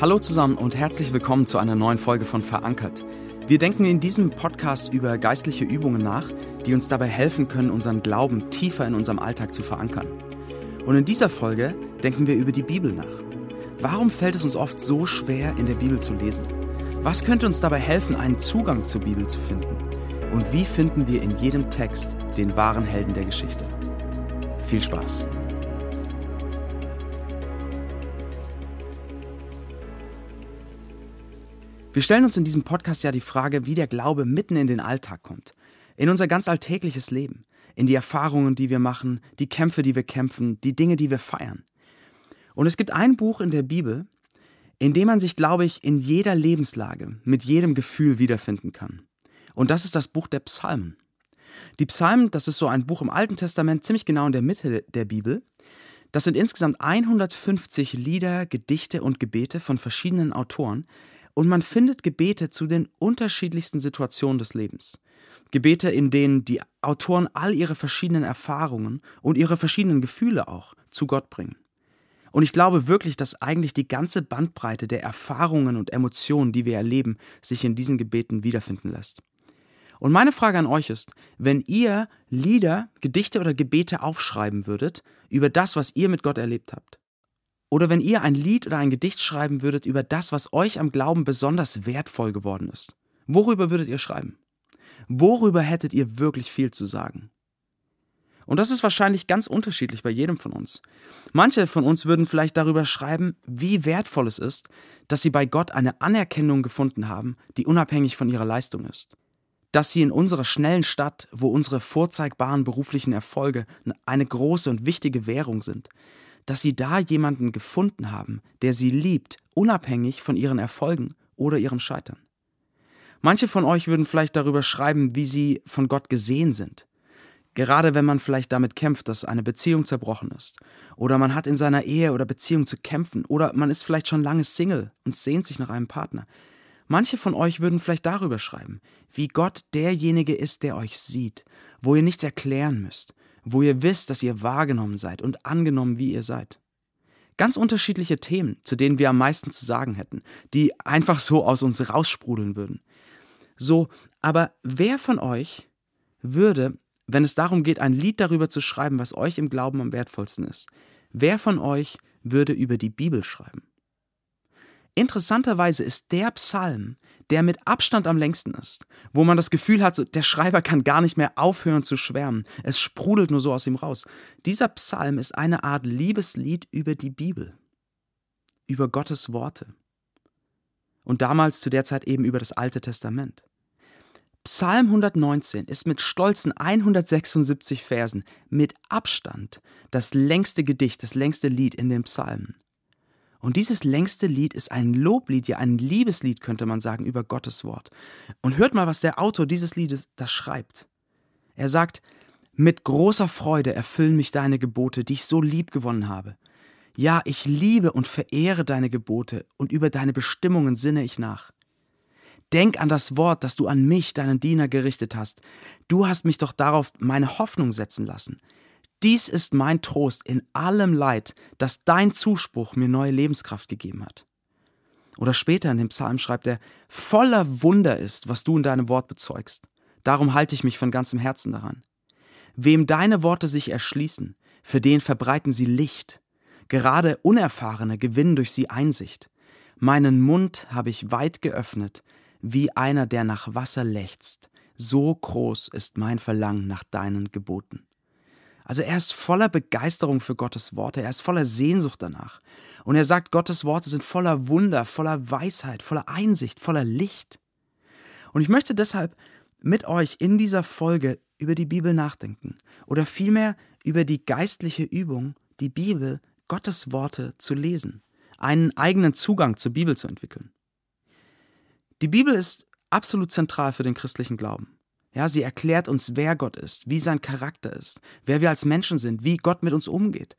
Hallo zusammen und herzlich willkommen zu einer neuen Folge von Verankert. Wir denken in diesem Podcast über geistliche Übungen nach, die uns dabei helfen können, unseren Glauben tiefer in unserem Alltag zu verankern. Und in dieser Folge denken wir über die Bibel nach. Warum fällt es uns oft so schwer, in der Bibel zu lesen? Was könnte uns dabei helfen, einen Zugang zur Bibel zu finden? Und wie finden wir in jedem Text den wahren Helden der Geschichte? Viel Spaß! Wir stellen uns in diesem Podcast ja die Frage, wie der Glaube mitten in den Alltag kommt, in unser ganz alltägliches Leben, in die Erfahrungen, die wir machen, die Kämpfe, die wir kämpfen, die Dinge, die wir feiern. Und es gibt ein Buch in der Bibel, in dem man sich, glaube ich, in jeder Lebenslage, mit jedem Gefühl wiederfinden kann. Und das ist das Buch der Psalmen. Die Psalmen, das ist so ein Buch im Alten Testament, ziemlich genau in der Mitte der Bibel. Das sind insgesamt 150 Lieder, Gedichte und Gebete von verschiedenen Autoren, und man findet Gebete zu den unterschiedlichsten Situationen des Lebens. Gebete, in denen die Autoren all ihre verschiedenen Erfahrungen und ihre verschiedenen Gefühle auch zu Gott bringen. Und ich glaube wirklich, dass eigentlich die ganze Bandbreite der Erfahrungen und Emotionen, die wir erleben, sich in diesen Gebeten wiederfinden lässt. Und meine Frage an euch ist, wenn ihr Lieder, Gedichte oder Gebete aufschreiben würdet über das, was ihr mit Gott erlebt habt, oder wenn ihr ein Lied oder ein Gedicht schreiben würdet über das, was euch am Glauben besonders wertvoll geworden ist, worüber würdet ihr schreiben? Worüber hättet ihr wirklich viel zu sagen? Und das ist wahrscheinlich ganz unterschiedlich bei jedem von uns. Manche von uns würden vielleicht darüber schreiben, wie wertvoll es ist, dass sie bei Gott eine Anerkennung gefunden haben, die unabhängig von ihrer Leistung ist. Dass sie in unserer schnellen Stadt, wo unsere vorzeigbaren beruflichen Erfolge eine große und wichtige Währung sind, dass sie da jemanden gefunden haben, der sie liebt, unabhängig von ihren Erfolgen oder ihrem Scheitern. Manche von euch würden vielleicht darüber schreiben, wie sie von Gott gesehen sind. Gerade wenn man vielleicht damit kämpft, dass eine Beziehung zerbrochen ist. Oder man hat in seiner Ehe oder Beziehung zu kämpfen. Oder man ist vielleicht schon lange Single und sehnt sich nach einem Partner. Manche von euch würden vielleicht darüber schreiben, wie Gott derjenige ist, der euch sieht, wo ihr nichts erklären müsst, wo ihr wisst, dass ihr wahrgenommen seid und angenommen, wie ihr seid. Ganz unterschiedliche Themen, zu denen wir am meisten zu sagen hätten, die einfach so aus uns raussprudeln würden. So, aber wer von euch würde, wenn es darum geht, ein Lied darüber zu schreiben, was euch im Glauben am wertvollsten ist, wer von euch würde über die Bibel schreiben? Interessanterweise ist der Psalm, der mit Abstand am längsten ist, wo man das Gefühl hat, der Schreiber kann gar nicht mehr aufhören zu schwärmen, es sprudelt nur so aus ihm raus. Dieser Psalm ist eine Art Liebeslied über die Bibel, über Gottes Worte und damals zu der Zeit eben über das Alte Testament. Psalm 119 ist mit stolzen 176 Versen mit Abstand das längste Gedicht, das längste Lied in den Psalmen. Und dieses längste Lied ist ein Loblied, ja ein Liebeslied, könnte man sagen, über Gottes Wort. Und hört mal, was der Autor dieses Liedes da schreibt. Er sagt, mit großer Freude erfüllen mich deine Gebote, die ich so lieb gewonnen habe. Ja, ich liebe und verehre deine Gebote, und über deine Bestimmungen sinne ich nach. Denk an das Wort, das du an mich, deinen Diener, gerichtet hast. Du hast mich doch darauf meine Hoffnung setzen lassen. Dies ist mein Trost in allem Leid, dass dein Zuspruch mir neue Lebenskraft gegeben hat. Oder später in dem Psalm schreibt er, voller Wunder ist, was du in deinem Wort bezeugst. Darum halte ich mich von ganzem Herzen daran. Wem deine Worte sich erschließen, für den verbreiten sie Licht. Gerade Unerfahrene gewinnen durch sie Einsicht. Meinen Mund habe ich weit geöffnet, wie einer, der nach Wasser lechzt. So groß ist mein Verlangen nach deinen Geboten. Also er ist voller Begeisterung für Gottes Worte, er ist voller Sehnsucht danach. Und er sagt, Gottes Worte sind voller Wunder, voller Weisheit, voller Einsicht, voller Licht. Und ich möchte deshalb mit euch in dieser Folge über die Bibel nachdenken oder vielmehr über die geistliche Übung, die Bibel, Gottes Worte zu lesen, einen eigenen Zugang zur Bibel zu entwickeln. Die Bibel ist absolut zentral für den christlichen Glauben. Ja, sie erklärt uns, wer Gott ist, wie sein Charakter ist, wer wir als Menschen sind, wie Gott mit uns umgeht,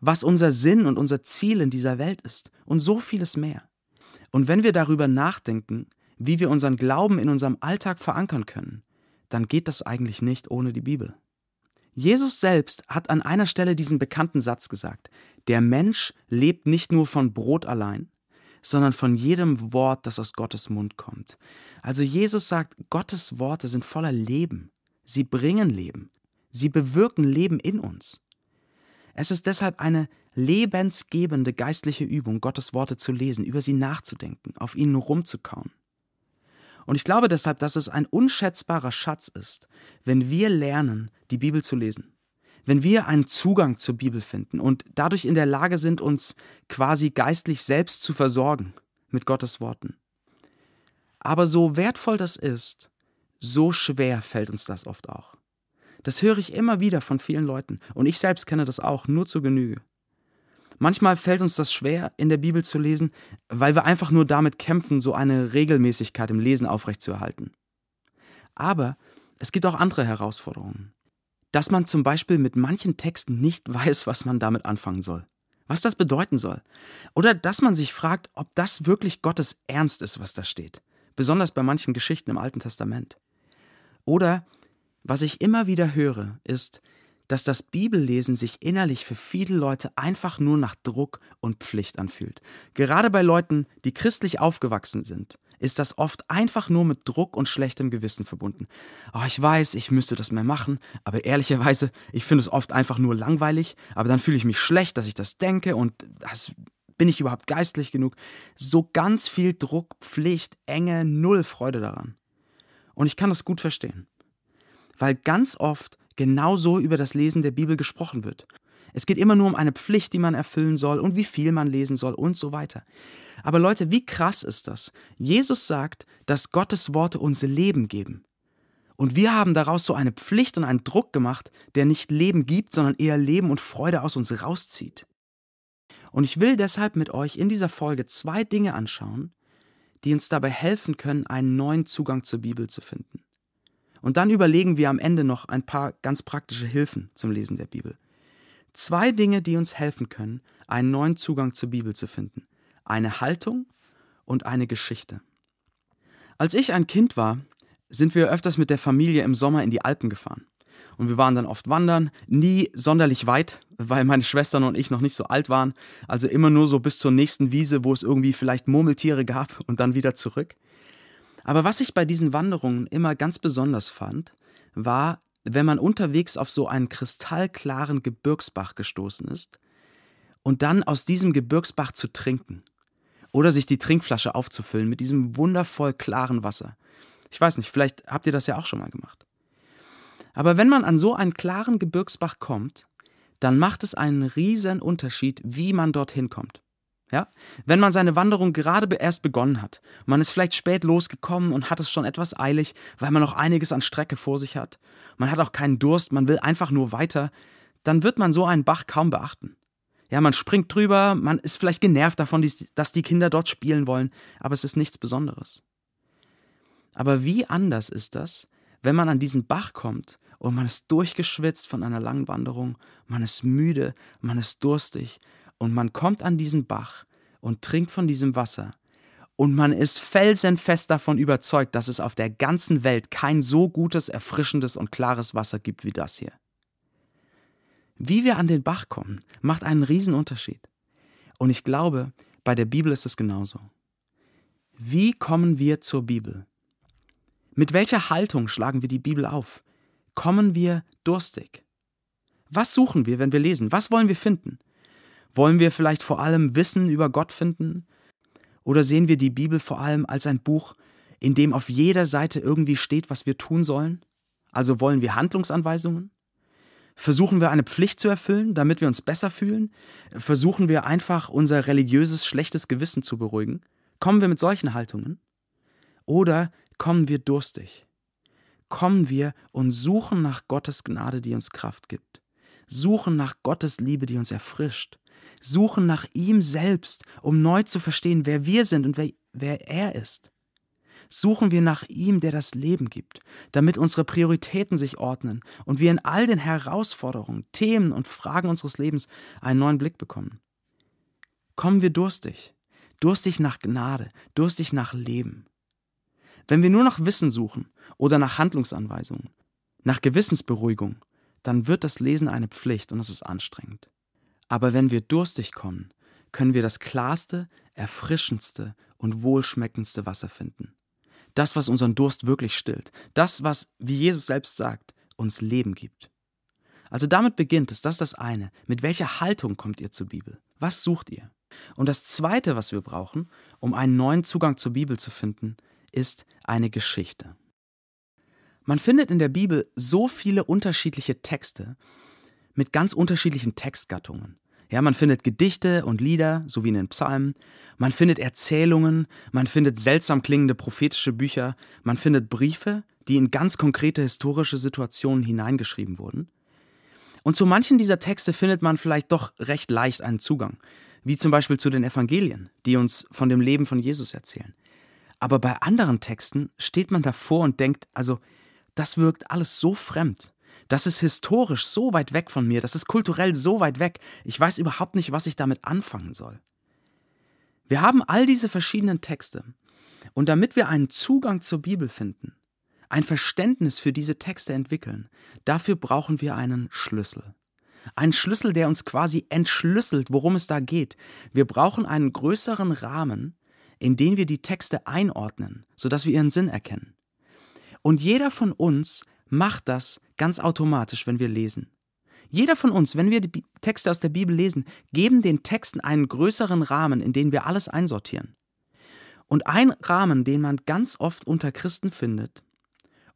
was unser Sinn und unser Ziel in dieser Welt ist und so vieles mehr. Und wenn wir darüber nachdenken, wie wir unseren Glauben in unserem Alltag verankern können, dann geht das eigentlich nicht ohne die Bibel. Jesus selbst hat an einer Stelle diesen bekannten Satz gesagt, der Mensch lebt nicht nur von Brot allein, sondern von jedem Wort, das aus Gottes Mund kommt. Also Jesus sagt, Gottes Worte sind voller Leben. Sie bringen Leben. Sie bewirken Leben in uns. Es ist deshalb eine lebensgebende geistliche Übung, Gottes Worte zu lesen, über sie nachzudenken, auf ihnen rumzukauen. Und ich glaube deshalb, dass es ein unschätzbarer Schatz ist, wenn wir lernen, die Bibel zu lesen. Wenn wir einen Zugang zur Bibel finden und dadurch in der Lage sind, uns quasi geistlich selbst zu versorgen mit Gottes Worten. Aber so wertvoll das ist, so schwer fällt uns das oft auch. Das höre ich immer wieder von vielen Leuten und ich selbst kenne das auch, nur zur Genüge. Manchmal fällt uns das schwer, in der Bibel zu lesen, weil wir einfach nur damit kämpfen, so eine Regelmäßigkeit im Lesen aufrechtzuerhalten. Aber es gibt auch andere Herausforderungen. Dass man zum Beispiel mit manchen Texten nicht weiß, was man damit anfangen soll, was das bedeuten soll. Oder dass man sich fragt, ob das wirklich Gottes Ernst ist, was da steht. Besonders bei manchen Geschichten im Alten Testament. Oder was ich immer wieder höre, ist, dass das Bibellesen sich innerlich für viele Leute einfach nur nach Druck und Pflicht anfühlt. Gerade bei Leuten, die christlich aufgewachsen sind, ist das oft einfach nur mit Druck und schlechtem Gewissen verbunden. Oh, ich weiß, ich müsste das mehr machen, aber ehrlicherweise, ich finde es oft einfach nur langweilig, aber dann fühle ich mich schlecht, dass ich das denke und das bin ich überhaupt geistlich genug? So ganz viel Druck, Pflicht, Enge, null Freude daran. Und ich kann das gut verstehen. Weil ganz oft genauso über das Lesen der Bibel gesprochen wird. Es geht immer nur um eine Pflicht, die man erfüllen soll und wie viel man lesen soll und so weiter. Aber Leute, wie krass ist das? Jesus sagt, dass Gottes Worte uns Leben geben. Und wir haben daraus so eine Pflicht und einen Druck gemacht, der nicht Leben gibt, sondern eher Leben und Freude aus uns rauszieht. Und ich will deshalb mit euch in dieser Folge zwei Dinge anschauen, die uns dabei helfen können, einen neuen Zugang zur Bibel zu finden. Und dann überlegen wir am Ende noch ein paar ganz praktische Hilfen zum Lesen der Bibel. Zwei Dinge, die uns helfen können, einen neuen Zugang zur Bibel zu finden. Eine Haltung und eine Geschichte. Als ich ein Kind war, sind wir öfters mit der Familie im Sommer in die Alpen gefahren. Und wir waren dann oft wandern, nie sonderlich weit, weil meine Schwestern und ich noch nicht so alt waren. Also immer nur so bis zur nächsten Wiese, wo es irgendwie vielleicht Murmeltiere gab und dann wieder zurück. Aber was ich bei diesen Wanderungen immer ganz besonders fand, war, wenn man unterwegs auf so einen kristallklaren Gebirgsbach gestoßen ist und dann aus diesem Gebirgsbach zu trinken oder sich die Trinkflasche aufzufüllen mit diesem wundervoll klaren Wasser. Ich weiß nicht, vielleicht habt ihr das ja auch schon mal gemacht. Aber wenn man an so einen klaren Gebirgsbach kommt, dann macht es einen riesen Unterschied, wie man dorthin kommt. Ja? Wenn man seine Wanderung gerade erst begonnen hat, man ist vielleicht spät losgekommen und hat es schon etwas eilig, weil man noch einiges an Strecke vor sich hat, man hat auch keinen Durst, man will einfach nur weiter, dann wird man so einen Bach kaum beachten. Ja, man springt drüber, man ist vielleicht genervt davon, dass die Kinder dort spielen wollen, aber es ist nichts Besonderes. Aber wie anders ist das, wenn man an diesen Bach kommt und man ist durchgeschwitzt von einer langen Wanderung, man ist müde, man ist durstig und man kommt an diesen Bach und trinkt von diesem Wasser und man ist felsenfest davon überzeugt, dass es auf der ganzen Welt kein so gutes, erfrischendes und klares Wasser gibt wie das hier. Wie wir an den Bach kommen, macht einen Riesenunterschied. Und ich glaube, bei der Bibel ist es genauso. Wie kommen wir zur Bibel? Mit welcher Haltung schlagen wir die Bibel auf? Kommen wir durstig? Was suchen wir, wenn wir lesen? Was wollen wir finden? Wollen wir vielleicht vor allem Wissen über Gott finden? Oder sehen wir die Bibel vor allem als ein Buch, in dem auf jeder Seite irgendwie steht, was wir tun sollen? Also wollen wir Handlungsanweisungen? Versuchen wir eine Pflicht zu erfüllen, damit wir uns besser fühlen? Versuchen wir einfach unser religiöses schlechtes Gewissen zu beruhigen? Kommen wir mit solchen Haltungen? Oder kommen wir durstig? Kommen wir und suchen nach Gottes Gnade, die uns Kraft gibt? Suchen nach Gottes Liebe, die uns erfrischt? Suchen nach ihm selbst, um neu zu verstehen, wer wir sind und wer, wer er ist. Suchen wir nach ihm, der das Leben gibt, damit unsere Prioritäten sich ordnen und wir in all den Herausforderungen, Themen und Fragen unseres Lebens einen neuen Blick bekommen. Kommen wir durstig, durstig nach Gnade, durstig nach Leben. Wenn wir nur nach Wissen suchen oder nach Handlungsanweisungen, nach Gewissensberuhigung, dann wird das Lesen eine Pflicht und es ist anstrengend. Aber wenn wir durstig kommen, können wir das klarste, erfrischendste und wohlschmeckendste Wasser finden. Das, was unseren Durst wirklich stillt. Das, was, wie Jesus selbst sagt, uns Leben gibt. Also damit beginnt es, das ist das eine. Mit welcher Haltung kommt ihr zur Bibel? Was sucht ihr? Und das zweite, was wir brauchen, um einen neuen Zugang zur Bibel zu finden, ist eine Geschichte. Man findet in der Bibel so viele unterschiedliche Texte mit ganz unterschiedlichen Textgattungen. Ja, man findet Gedichte und Lieder, so wie in den Psalmen. Man findet Erzählungen, man findet seltsam klingende prophetische Bücher, man findet Briefe, die in ganz konkrete historische Situationen hineingeschrieben wurden. Und zu manchen dieser Texte findet man vielleicht doch recht leicht einen Zugang, wie zum Beispiel zu den Evangelien, die uns von dem Leben von Jesus erzählen. Aber bei anderen Texten steht man davor und denkt, also, das wirkt alles so fremd. Das ist historisch so weit weg von mir, das ist kulturell so weit weg, ich weiß überhaupt nicht, was ich damit anfangen soll. Wir haben all diese verschiedenen Texte. Und damit wir einen Zugang zur Bibel finden, ein Verständnis für diese Texte entwickeln, dafür brauchen wir einen Schlüssel. Ein Schlüssel, der uns quasi entschlüsselt, worum es da geht. Wir brauchen einen größeren Rahmen, in den wir die Texte einordnen, sodass wir ihren Sinn erkennen. Und jeder von uns macht das ganz automatisch, wenn wir lesen. Jeder von uns, wenn wir die Texte aus der Bibel lesen, geben den Texten einen größeren Rahmen, in den wir alles einsortieren. Und ein Rahmen, den man ganz oft unter Christen findet,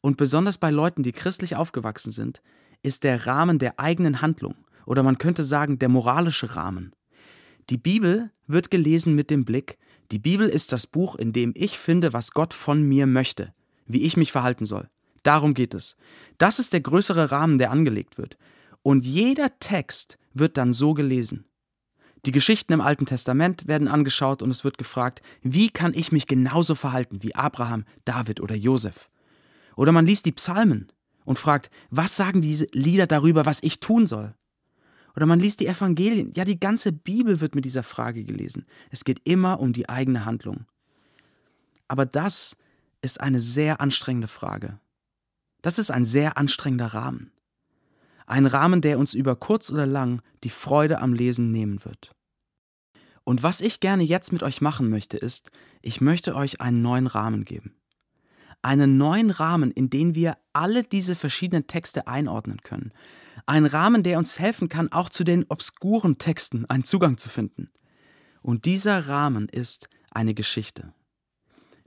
und besonders bei Leuten, die christlich aufgewachsen sind, ist der Rahmen der eigenen Handlung oder man könnte sagen der moralische Rahmen. Die Bibel wird gelesen mit dem Blick, die Bibel ist das Buch, in dem ich finde, was Gott von mir möchte, wie ich mich verhalten soll. Darum geht es. Das ist der größere Rahmen, der angelegt wird. Und jeder Text wird dann so gelesen. Die Geschichten im Alten Testament werden angeschaut und es wird gefragt, wie kann ich mich genauso verhalten wie Abraham, David oder Josef? Oder man liest die Psalmen und fragt, was sagen diese Lieder darüber, was ich tun soll? Oder man liest die Evangelien. Ja, die ganze Bibel wird mit dieser Frage gelesen. Es geht immer um die eigene Handlung. Aber das ist eine sehr anstrengende Frage. Das ist ein sehr anstrengender Rahmen. Ein Rahmen, der uns über kurz oder lang die Freude am Lesen nehmen wird. Und was ich gerne jetzt mit euch machen möchte, ist, ich möchte euch einen neuen Rahmen geben. Einen neuen Rahmen, in den wir alle diese verschiedenen Texte einordnen können. Ein Rahmen, der uns helfen kann, auch zu den obskuren Texten einen Zugang zu finden. Und dieser Rahmen ist eine Geschichte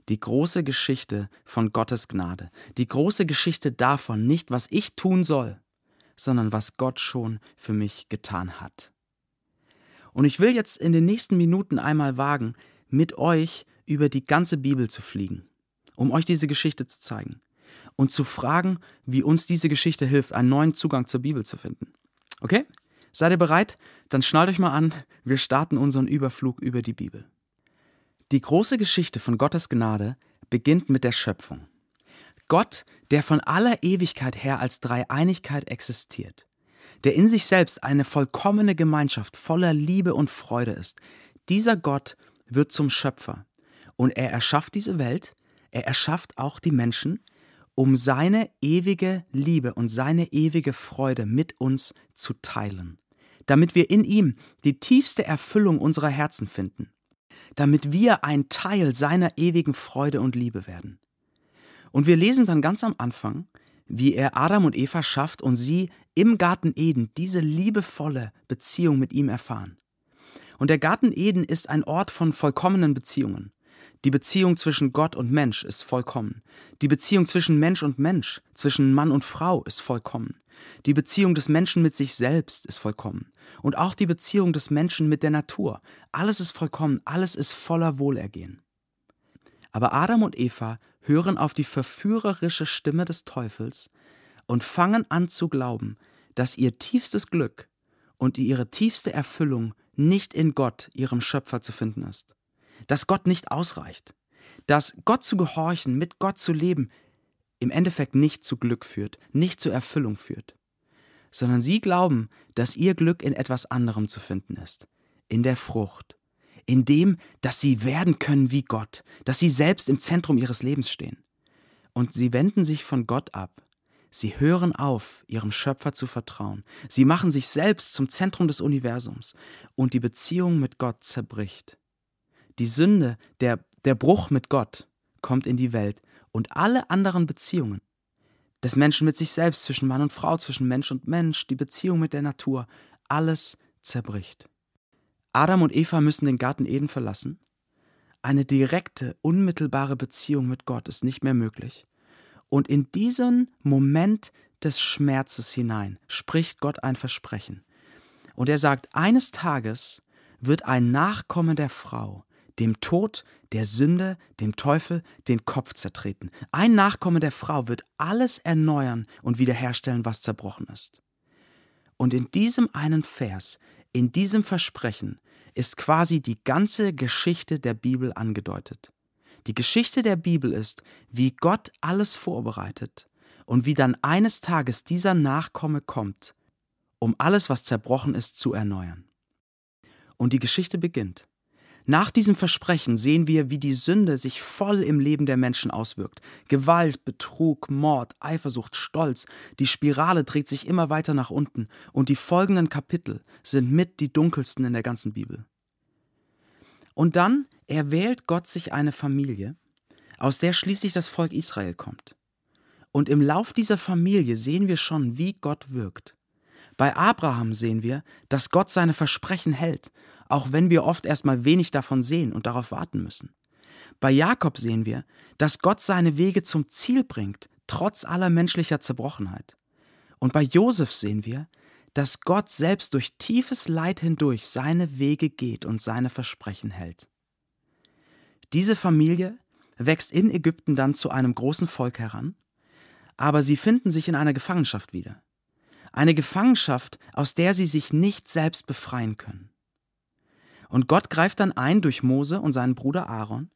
die große Geschichte von Gottes Gnade, die große Geschichte davon, nicht was ich tun soll, sondern was Gott schon für mich getan hat. Und ich will jetzt in den nächsten Minuten einmal wagen, mit euch über die ganze Bibel zu fliegen, um euch diese Geschichte zu zeigen und zu fragen, wie uns diese Geschichte hilft, einen neuen Zugang zur Bibel zu finden. Okay? Seid ihr bereit? Dann schnallt euch mal an, wir starten unseren Überflug über die Bibel. Die große Geschichte von Gottes Gnade beginnt mit der Schöpfung. Gott, der von aller Ewigkeit her als Dreieinigkeit existiert, der in sich selbst eine vollkommene Gemeinschaft voller Liebe und Freude ist, dieser Gott wird zum Schöpfer und er erschafft diese Welt, er erschafft auch die Menschen, um seine ewige Liebe und seine ewige Freude mit uns zu teilen, damit wir in ihm die tiefste Erfüllung unserer Herzen finden damit wir ein Teil seiner ewigen Freude und Liebe werden. Und wir lesen dann ganz am Anfang, wie er Adam und Eva schafft und sie im Garten Eden diese liebevolle Beziehung mit ihm erfahren. Und der Garten Eden ist ein Ort von vollkommenen Beziehungen. Die Beziehung zwischen Gott und Mensch ist vollkommen. Die Beziehung zwischen Mensch und Mensch, zwischen Mann und Frau ist vollkommen. Die Beziehung des Menschen mit sich selbst ist vollkommen. Und auch die Beziehung des Menschen mit der Natur. Alles ist vollkommen, alles ist voller Wohlergehen. Aber Adam und Eva hören auf die verführerische Stimme des Teufels und fangen an zu glauben, dass ihr tiefstes Glück und ihre tiefste Erfüllung nicht in Gott, ihrem Schöpfer, zu finden ist. Dass Gott nicht ausreicht. Dass Gott zu gehorchen, mit Gott zu leben, im Endeffekt nicht zu Glück führt, nicht zur Erfüllung führt, sondern sie glauben, dass ihr Glück in etwas anderem zu finden ist, in der Frucht, in dem, dass sie werden können wie Gott, dass sie selbst im Zentrum ihres Lebens stehen. Und sie wenden sich von Gott ab. Sie hören auf, ihrem Schöpfer zu vertrauen. Sie machen sich selbst zum Zentrum des Universums und die Beziehung mit Gott zerbricht. Die Sünde, der, der Bruch mit Gott kommt in die Welt und alle anderen Beziehungen des Menschen mit sich selbst, zwischen Mann und Frau, zwischen Mensch und Mensch, die Beziehung mit der Natur, alles zerbricht. Adam und Eva müssen den Garten Eden verlassen. Eine direkte, unmittelbare Beziehung mit Gott ist nicht mehr möglich. Und in diesen Moment des Schmerzes hinein spricht Gott ein Versprechen. Und er sagt, eines Tages wird ein Nachkomme der Frau dem Tod, der Sünde, dem Teufel den Kopf zertreten. Ein Nachkomme der Frau wird alles erneuern und wiederherstellen, was zerbrochen ist. Und in diesem einen Vers, in diesem Versprechen, ist quasi die ganze Geschichte der Bibel angedeutet. Die Geschichte der Bibel ist, wie Gott alles vorbereitet und wie dann eines Tages dieser Nachkomme kommt, um alles, was zerbrochen ist, zu erneuern. Und die Geschichte beginnt. Nach diesem Versprechen sehen wir, wie die Sünde sich voll im Leben der Menschen auswirkt. Gewalt, Betrug, Mord, Eifersucht, Stolz, die Spirale dreht sich immer weiter nach unten und die folgenden Kapitel sind mit die dunkelsten in der ganzen Bibel. Und dann erwählt Gott sich eine Familie, aus der schließlich das Volk Israel kommt. Und im Lauf dieser Familie sehen wir schon, wie Gott wirkt. Bei Abraham sehen wir, dass Gott seine Versprechen hält, auch wenn wir oft erstmal wenig davon sehen und darauf warten müssen. Bei Jakob sehen wir, dass Gott seine Wege zum Ziel bringt, trotz aller menschlicher Zerbrochenheit. Und bei Josef sehen wir, dass Gott selbst durch tiefes Leid hindurch seine Wege geht und seine Versprechen hält. Diese Familie wächst in Ägypten dann zu einem großen Volk heran, aber sie finden sich in einer Gefangenschaft wieder. Eine Gefangenschaft, aus der sie sich nicht selbst befreien können. Und Gott greift dann ein durch Mose und seinen Bruder Aaron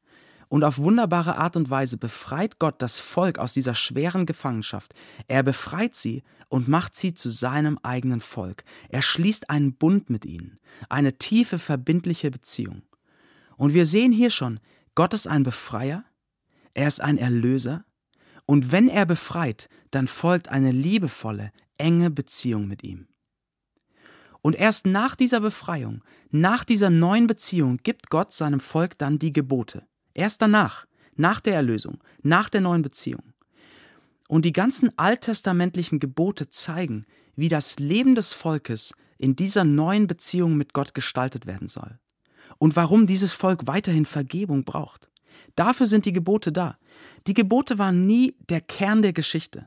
und auf wunderbare Art und Weise befreit Gott das Volk aus dieser schweren Gefangenschaft. Er befreit sie und macht sie zu seinem eigenen Volk. Er schließt einen Bund mit ihnen, eine tiefe, verbindliche Beziehung. Und wir sehen hier schon, Gott ist ein Befreier, er ist ein Erlöser, und wenn er befreit, dann folgt eine liebevolle, enge Beziehung mit ihm. Und erst nach dieser Befreiung, nach dieser neuen Beziehung gibt Gott seinem Volk dann die Gebote. Erst danach, nach der Erlösung, nach der neuen Beziehung. Und die ganzen alttestamentlichen Gebote zeigen, wie das Leben des Volkes in dieser neuen Beziehung mit Gott gestaltet werden soll. Und warum dieses Volk weiterhin Vergebung braucht. Dafür sind die Gebote da. Die Gebote waren nie der Kern der Geschichte.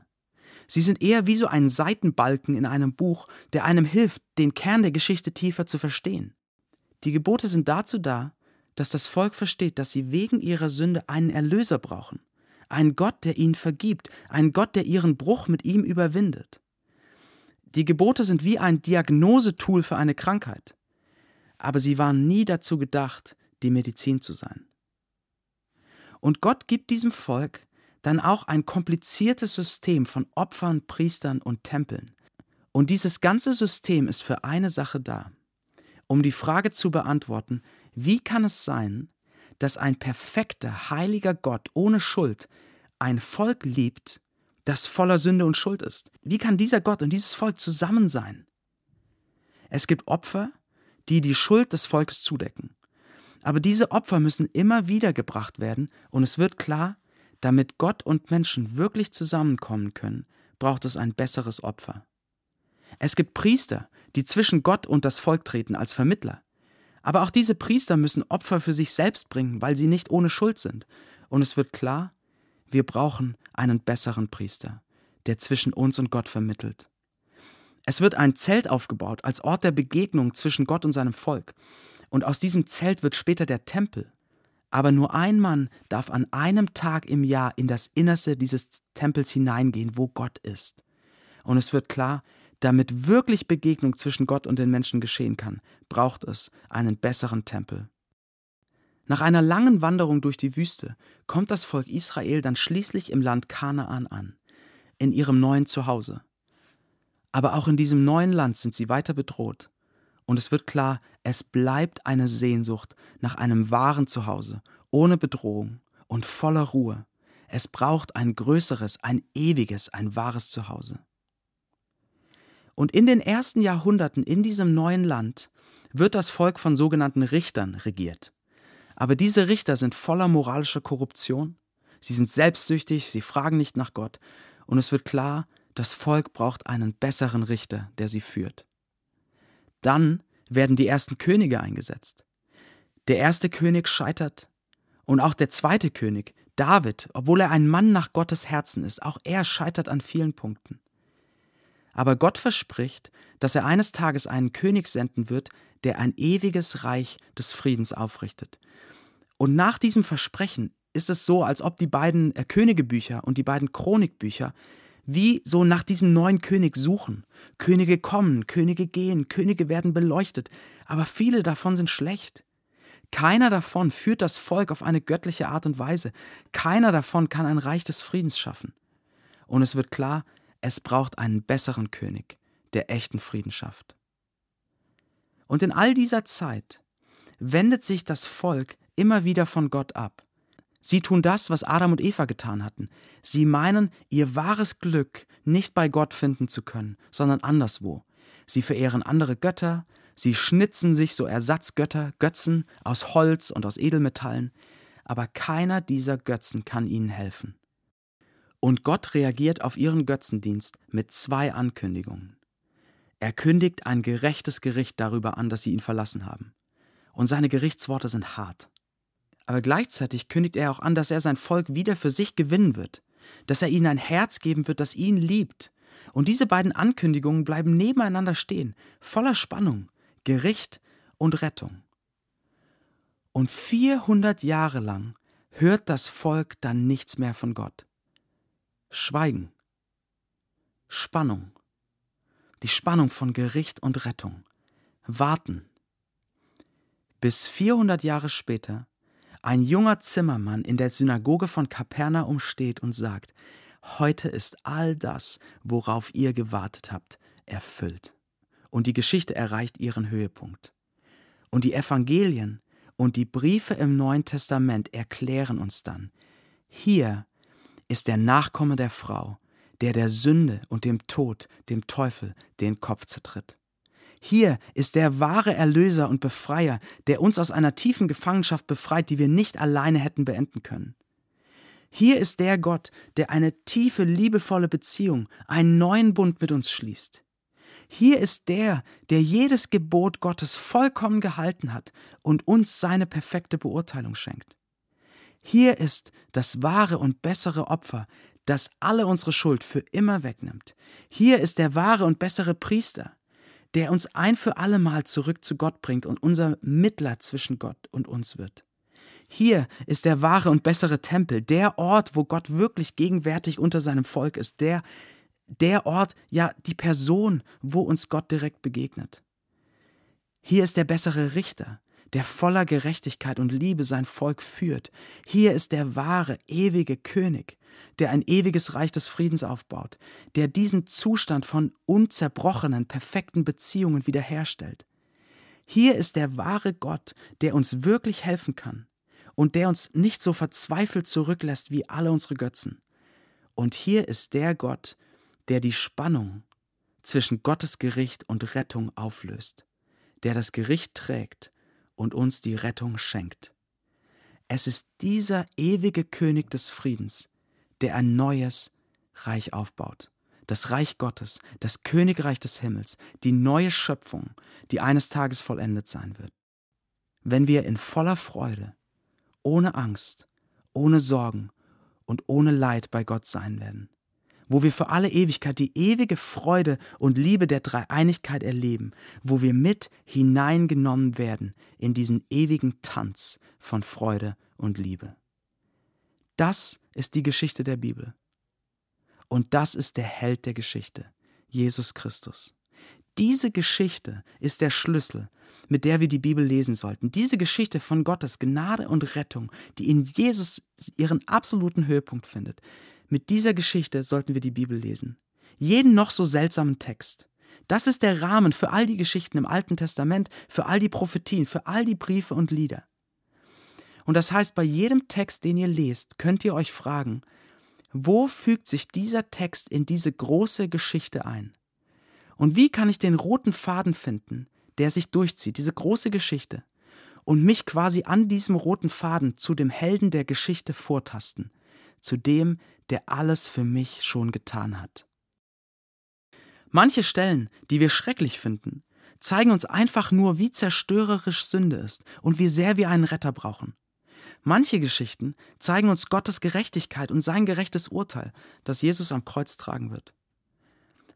Sie sind eher wie so ein Seitenbalken in einem Buch, der einem hilft, den Kern der Geschichte tiefer zu verstehen. Die Gebote sind dazu da, dass das Volk versteht, dass sie wegen ihrer Sünde einen Erlöser brauchen, einen Gott, der ihnen vergibt, einen Gott, der ihren Bruch mit ihm überwindet. Die Gebote sind wie ein Diagnosetool für eine Krankheit, aber sie waren nie dazu gedacht, die Medizin zu sein. Und Gott gibt diesem Volk dann auch ein kompliziertes System von Opfern, Priestern und Tempeln. Und dieses ganze System ist für eine Sache da, um die Frage zu beantworten, wie kann es sein, dass ein perfekter, heiliger Gott ohne Schuld ein Volk liebt, das voller Sünde und Schuld ist? Wie kann dieser Gott und dieses Volk zusammen sein? Es gibt Opfer, die die Schuld des Volkes zudecken. Aber diese Opfer müssen immer wieder gebracht werden und es wird klar, damit Gott und Menschen wirklich zusammenkommen können, braucht es ein besseres Opfer. Es gibt Priester, die zwischen Gott und das Volk treten als Vermittler. Aber auch diese Priester müssen Opfer für sich selbst bringen, weil sie nicht ohne Schuld sind. Und es wird klar, wir brauchen einen besseren Priester, der zwischen uns und Gott vermittelt. Es wird ein Zelt aufgebaut als Ort der Begegnung zwischen Gott und seinem Volk. Und aus diesem Zelt wird später der Tempel. Aber nur ein Mann darf an einem Tag im Jahr in das Innerste dieses Tempels hineingehen, wo Gott ist. Und es wird klar, damit wirklich Begegnung zwischen Gott und den Menschen geschehen kann, braucht es einen besseren Tempel. Nach einer langen Wanderung durch die Wüste kommt das Volk Israel dann schließlich im Land Kanaan an, in ihrem neuen Zuhause. Aber auch in diesem neuen Land sind sie weiter bedroht. Und es wird klar, es bleibt eine Sehnsucht nach einem wahren Zuhause, ohne Bedrohung und voller Ruhe. Es braucht ein größeres, ein ewiges, ein wahres Zuhause. Und in den ersten Jahrhunderten in diesem neuen Land wird das Volk von sogenannten Richtern regiert. Aber diese Richter sind voller moralischer Korruption, sie sind selbstsüchtig, sie fragen nicht nach Gott, und es wird klar, das Volk braucht einen besseren Richter, der sie führt. Dann werden die ersten Könige eingesetzt. Der erste König scheitert und auch der zweite König, David, obwohl er ein Mann nach Gottes Herzen ist, auch er scheitert an vielen Punkten. Aber Gott verspricht, dass er eines Tages einen König senden wird, der ein ewiges Reich des Friedens aufrichtet. Und nach diesem Versprechen ist es so, als ob die beiden äh, Königebücher und die beiden Chronikbücher wie so nach diesem neuen König suchen. Könige kommen, Könige gehen, Könige werden beleuchtet, aber viele davon sind schlecht. Keiner davon führt das Volk auf eine göttliche Art und Weise. Keiner davon kann ein Reich des Friedens schaffen. Und es wird klar, es braucht einen besseren König, der echten Frieden schafft. Und in all dieser Zeit wendet sich das Volk immer wieder von Gott ab. Sie tun das, was Adam und Eva getan hatten. Sie meinen, ihr wahres Glück nicht bei Gott finden zu können, sondern anderswo. Sie verehren andere Götter, sie schnitzen sich so Ersatzgötter, Götzen aus Holz und aus Edelmetallen, aber keiner dieser Götzen kann ihnen helfen. Und Gott reagiert auf ihren Götzendienst mit zwei Ankündigungen. Er kündigt ein gerechtes Gericht darüber an, dass sie ihn verlassen haben. Und seine Gerichtsworte sind hart aber gleichzeitig kündigt er auch an, dass er sein Volk wieder für sich gewinnen wird, dass er ihnen ein Herz geben wird, das ihn liebt. Und diese beiden Ankündigungen bleiben nebeneinander stehen, voller Spannung, Gericht und Rettung. Und 400 Jahre lang hört das Volk dann nichts mehr von Gott. Schweigen, Spannung, die Spannung von Gericht und Rettung, Warten. Bis 400 Jahre später ein junger Zimmermann in der Synagoge von Kapernaum steht und sagt, heute ist all das, worauf ihr gewartet habt, erfüllt. Und die Geschichte erreicht ihren Höhepunkt. Und die Evangelien und die Briefe im Neuen Testament erklären uns dann, hier ist der Nachkomme der Frau, der der Sünde und dem Tod, dem Teufel, den Kopf zertritt. Hier ist der wahre Erlöser und Befreier, der uns aus einer tiefen Gefangenschaft befreit, die wir nicht alleine hätten beenden können. Hier ist der Gott, der eine tiefe, liebevolle Beziehung, einen neuen Bund mit uns schließt. Hier ist der, der jedes Gebot Gottes vollkommen gehalten hat und uns seine perfekte Beurteilung schenkt. Hier ist das wahre und bessere Opfer, das alle unsere Schuld für immer wegnimmt. Hier ist der wahre und bessere Priester, der uns ein für allemal zurück zu Gott bringt und unser Mittler zwischen Gott und uns wird. Hier ist der wahre und bessere Tempel, der Ort, wo Gott wirklich gegenwärtig unter seinem Volk ist, der, der Ort, ja die Person, wo uns Gott direkt begegnet. Hier ist der bessere Richter, der voller Gerechtigkeit und Liebe sein Volk führt. Hier ist der wahre, ewige König, der ein ewiges Reich des Friedens aufbaut, der diesen Zustand von unzerbrochenen, perfekten Beziehungen wiederherstellt. Hier ist der wahre Gott, der uns wirklich helfen kann und der uns nicht so verzweifelt zurücklässt wie alle unsere Götzen. Und hier ist der Gott, der die Spannung zwischen Gottes Gericht und Rettung auflöst, der das Gericht trägt und uns die Rettung schenkt. Es ist dieser ewige König des Friedens, der ein neues Reich aufbaut. Das Reich Gottes, das Königreich des Himmels, die neue Schöpfung, die eines Tages vollendet sein wird. Wenn wir in voller Freude, ohne Angst, ohne Sorgen und ohne Leid bei Gott sein werden wo wir für alle Ewigkeit die ewige Freude und Liebe der Dreieinigkeit erleben, wo wir mit hineingenommen werden in diesen ewigen Tanz von Freude und Liebe. Das ist die Geschichte der Bibel. Und das ist der Held der Geschichte, Jesus Christus. Diese Geschichte ist der Schlüssel, mit der wir die Bibel lesen sollten. Diese Geschichte von Gottes Gnade und Rettung, die in Jesus ihren absoluten Höhepunkt findet. Mit dieser Geschichte sollten wir die Bibel lesen. Jeden noch so seltsamen Text. Das ist der Rahmen für all die Geschichten im Alten Testament, für all die Prophetien, für all die Briefe und Lieder. Und das heißt, bei jedem Text, den ihr lest, könnt ihr euch fragen, wo fügt sich dieser Text in diese große Geschichte ein? Und wie kann ich den roten Faden finden, der sich durchzieht, diese große Geschichte, und mich quasi an diesem roten Faden zu dem Helden der Geschichte vortasten, zu dem, der alles für mich schon getan hat. Manche Stellen, die wir schrecklich finden, zeigen uns einfach nur, wie zerstörerisch Sünde ist und wie sehr wir einen Retter brauchen. Manche Geschichten zeigen uns Gottes Gerechtigkeit und sein gerechtes Urteil, das Jesus am Kreuz tragen wird.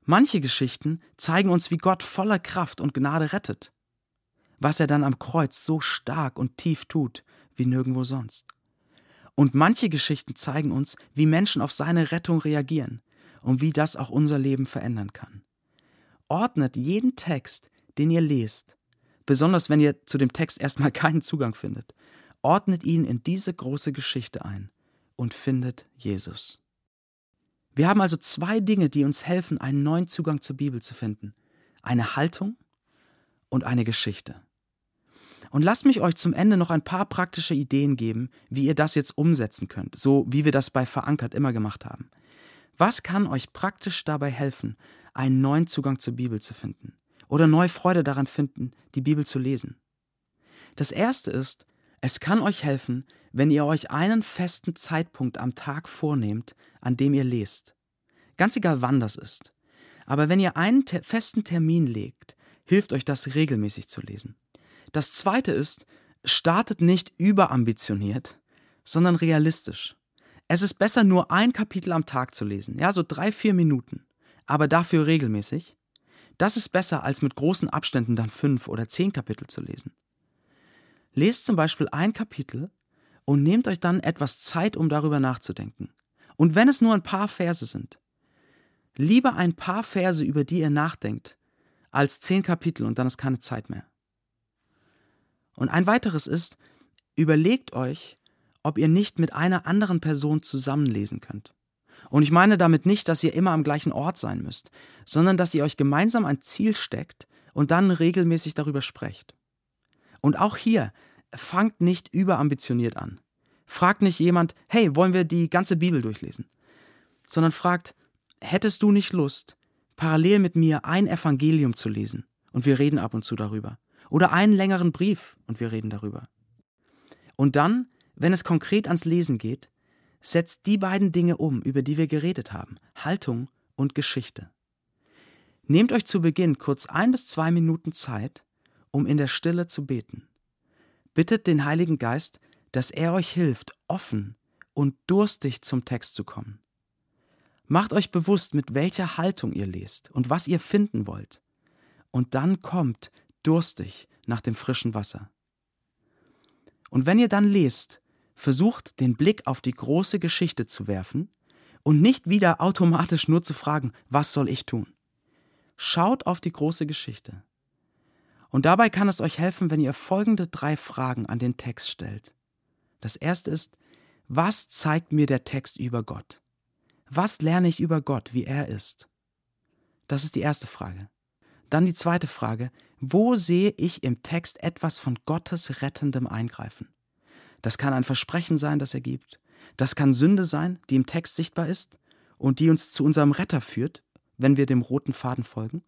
Manche Geschichten zeigen uns, wie Gott voller Kraft und Gnade rettet, was er dann am Kreuz so stark und tief tut wie nirgendwo sonst. Und manche Geschichten zeigen uns, wie Menschen auf seine Rettung reagieren und wie das auch unser Leben verändern kann. Ordnet jeden Text, den ihr lest, besonders wenn ihr zu dem Text erstmal keinen Zugang findet, ordnet ihn in diese große Geschichte ein und findet Jesus. Wir haben also zwei Dinge, die uns helfen, einen neuen Zugang zur Bibel zu finden. Eine Haltung und eine Geschichte. Und lasst mich euch zum Ende noch ein paar praktische Ideen geben, wie ihr das jetzt umsetzen könnt, so wie wir das bei Verankert immer gemacht haben. Was kann euch praktisch dabei helfen, einen neuen Zugang zur Bibel zu finden oder neue Freude daran finden, die Bibel zu lesen? Das erste ist, es kann euch helfen, wenn ihr euch einen festen Zeitpunkt am Tag vornehmt, an dem ihr lest. Ganz egal wann das ist. Aber wenn ihr einen te festen Termin legt, hilft euch das regelmäßig zu lesen. Das zweite ist, startet nicht überambitioniert, sondern realistisch. Es ist besser, nur ein Kapitel am Tag zu lesen, ja, so drei, vier Minuten, aber dafür regelmäßig. Das ist besser, als mit großen Abständen dann fünf oder zehn Kapitel zu lesen. Lest zum Beispiel ein Kapitel und nehmt euch dann etwas Zeit, um darüber nachzudenken. Und wenn es nur ein paar Verse sind, lieber ein paar Verse, über die ihr nachdenkt, als zehn Kapitel und dann ist keine Zeit mehr. Und ein weiteres ist, überlegt euch, ob ihr nicht mit einer anderen Person zusammenlesen könnt. Und ich meine damit nicht, dass ihr immer am gleichen Ort sein müsst, sondern dass ihr euch gemeinsam ein Ziel steckt und dann regelmäßig darüber sprecht. Und auch hier, fangt nicht überambitioniert an. Fragt nicht jemand, hey, wollen wir die ganze Bibel durchlesen? Sondern fragt, hättest du nicht Lust, parallel mit mir ein Evangelium zu lesen? Und wir reden ab und zu darüber. Oder einen längeren Brief und wir reden darüber. Und dann, wenn es konkret ans Lesen geht, setzt die beiden Dinge um, über die wir geredet haben, Haltung und Geschichte. Nehmt euch zu Beginn kurz ein bis zwei Minuten Zeit um in der Stille zu beten. Bittet den Heiligen Geist, dass er euch hilft, offen und durstig zum Text zu kommen. Macht euch bewusst, mit welcher Haltung ihr lest und was ihr finden wollt. Und dann kommt durstig nach dem frischen Wasser. Und wenn ihr dann lest, versucht den Blick auf die große Geschichte zu werfen und nicht wieder automatisch nur zu fragen, was soll ich tun? Schaut auf die große Geschichte. Und dabei kann es euch helfen, wenn ihr folgende drei Fragen an den Text stellt. Das erste ist, was zeigt mir der Text über Gott? Was lerne ich über Gott, wie er ist? Das ist die erste Frage. Dann die zweite Frage, wo sehe ich im Text etwas von Gottes rettendem Eingreifen? Das kann ein Versprechen sein, das er gibt. Das kann Sünde sein, die im Text sichtbar ist und die uns zu unserem Retter führt, wenn wir dem roten Faden folgen.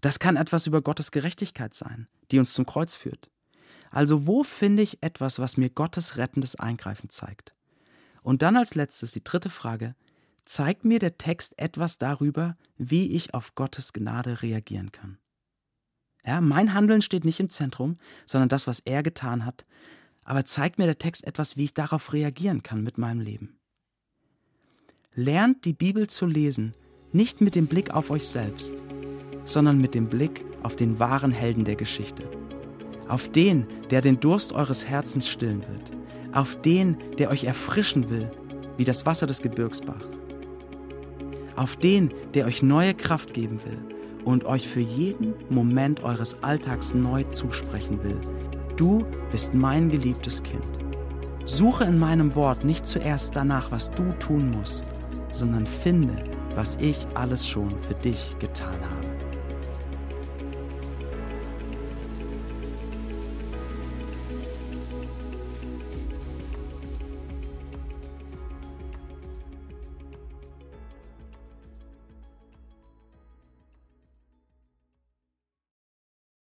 Das kann etwas über Gottes Gerechtigkeit sein, die uns zum Kreuz führt. Also wo finde ich etwas, was mir Gottes rettendes Eingreifen zeigt? Und dann als letztes die dritte Frage, zeigt mir der Text etwas darüber, wie ich auf Gottes Gnade reagieren kann. Ja, mein Handeln steht nicht im Zentrum, sondern das, was er getan hat, aber zeigt mir der Text etwas, wie ich darauf reagieren kann mit meinem Leben. Lernt die Bibel zu lesen, nicht mit dem Blick auf euch selbst, sondern mit dem Blick auf den wahren Helden der Geschichte. Auf den, der den Durst eures Herzens stillen wird. Auf den, der euch erfrischen will, wie das Wasser des Gebirgsbachs. Auf den, der euch neue Kraft geben will und euch für jeden Moment eures Alltags neu zusprechen will. Du bist mein geliebtes Kind. Suche in meinem Wort nicht zuerst danach, was du tun musst, sondern finde, was ich alles schon für dich getan habe.